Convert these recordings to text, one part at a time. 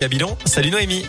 Cabilon, salut Noémie.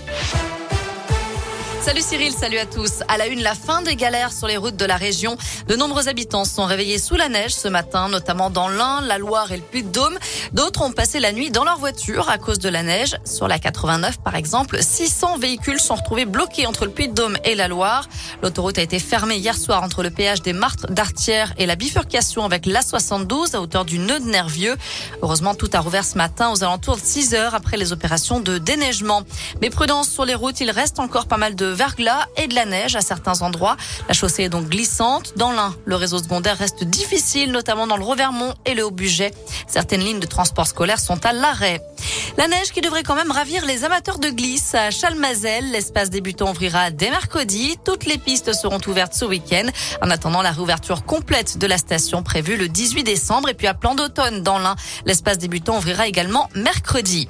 Salut Cyril, salut à tous. À la une, la fin des galères sur les routes de la région. De nombreux habitants sont réveillés sous la neige ce matin, notamment dans l'Ain, la Loire et le Puy-de-Dôme. D'autres ont passé la nuit dans leur voiture à cause de la neige. Sur la 89, par exemple, 600 véhicules sont retrouvés bloqués entre le Puy-de-Dôme et la Loire. L'autoroute a été fermée hier soir entre le péage des Martres d'Artière et la bifurcation avec l'A72 à hauteur du nœud de Nervieux. Heureusement, tout a rouvert ce matin aux alentours de 6 heures après les opérations de déneigement. Mais prudence sur les routes, il reste encore pas mal de verglas et de la neige à certains endroits. La chaussée est donc glissante. Dans l'Ain, le réseau secondaire reste difficile, notamment dans le Revermont et le Haut-Budget. Certaines lignes de transport scolaire sont à l'arrêt. La neige qui devrait quand même ravir les amateurs de glisse à Chalmazel. L'espace débutant ouvrira dès mercredi. Toutes les pistes seront ouvertes ce week-end. En attendant la réouverture complète de la station prévue le 18 décembre et puis à plan d'automne dans l'Ain. L'espace débutant ouvrira également mercredi.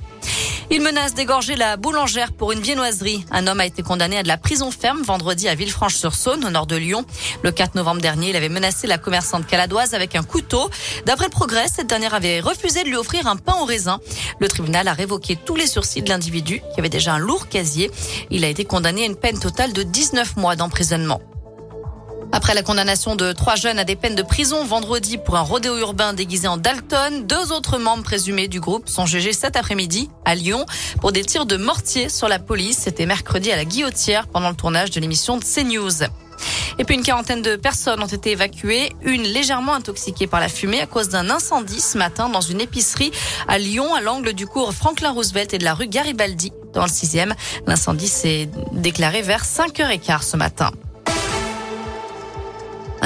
Il menace d'égorger la boulangère pour une viennoiserie. Un homme a été condamné à de la prison ferme vendredi à Villefranche-sur-Saône, au nord de Lyon. Le 4 novembre dernier, il avait menacé la commerçante caladoise avec un couteau. D'après le progrès, cette dernière avait refusé de lui offrir un pain au raisin. Le tribunal a révoqué tous les sursis de l'individu, qui avait déjà un lourd casier. Il a été condamné à une peine totale de 19 mois d'emprisonnement. Après la condamnation de trois jeunes à des peines de prison vendredi pour un rodéo urbain déguisé en Dalton, deux autres membres présumés du groupe sont jugés cet après-midi à Lyon pour des tirs de mortier sur la police. C'était mercredi à la Guillotière pendant le tournage de l'émission de CNews. Et puis une quarantaine de personnes ont été évacuées, une légèrement intoxiquée par la fumée à cause d'un incendie ce matin dans une épicerie à Lyon, à l'angle du cours Franklin Roosevelt et de la rue Garibaldi dans le 6e. L'incendie s'est déclaré vers 5h15 ce matin.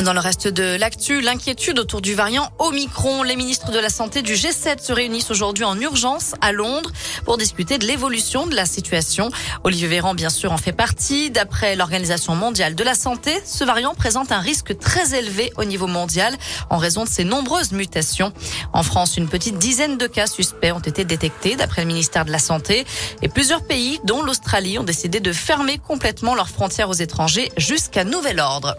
Dans le reste de l'actu, l'inquiétude autour du variant Omicron. Les ministres de la Santé du G7 se réunissent aujourd'hui en urgence à Londres pour discuter de l'évolution de la situation. Olivier Véran, bien sûr, en fait partie. D'après l'Organisation mondiale de la santé, ce variant présente un risque très élevé au niveau mondial en raison de ses nombreuses mutations. En France, une petite dizaine de cas suspects ont été détectés d'après le ministère de la Santé et plusieurs pays, dont l'Australie, ont décidé de fermer complètement leurs frontières aux étrangers jusqu'à nouvel ordre.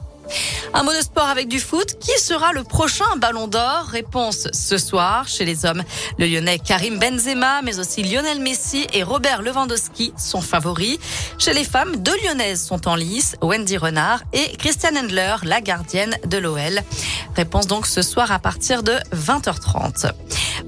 Un mot de sport avec du foot. Qui sera le prochain ballon d'or Réponse ce soir chez les hommes. Le lyonnais Karim Benzema, mais aussi Lionel Messi et Robert Lewandowski sont favoris. Chez les femmes, deux lyonnaises sont en lice, Wendy Renard et Christiane Endler, la gardienne de l'OL. Réponse donc ce soir à partir de 20h30.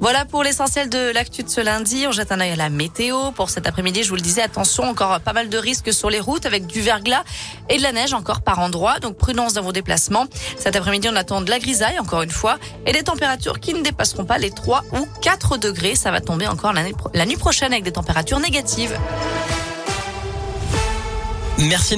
Voilà pour l'essentiel de l'actu de ce lundi. On jette un œil à la météo. Pour cet après-midi, je vous le disais, attention, encore pas mal de risques sur les routes avec du verglas et de la neige encore par endroits. Donc prudence dans vos déplacements. Cet après-midi, on attend de la grisaille encore une fois et des températures qui ne dépasseront pas les 3 ou 4 degrés. Ça va tomber encore la nuit prochaine avec des températures négatives. Merci.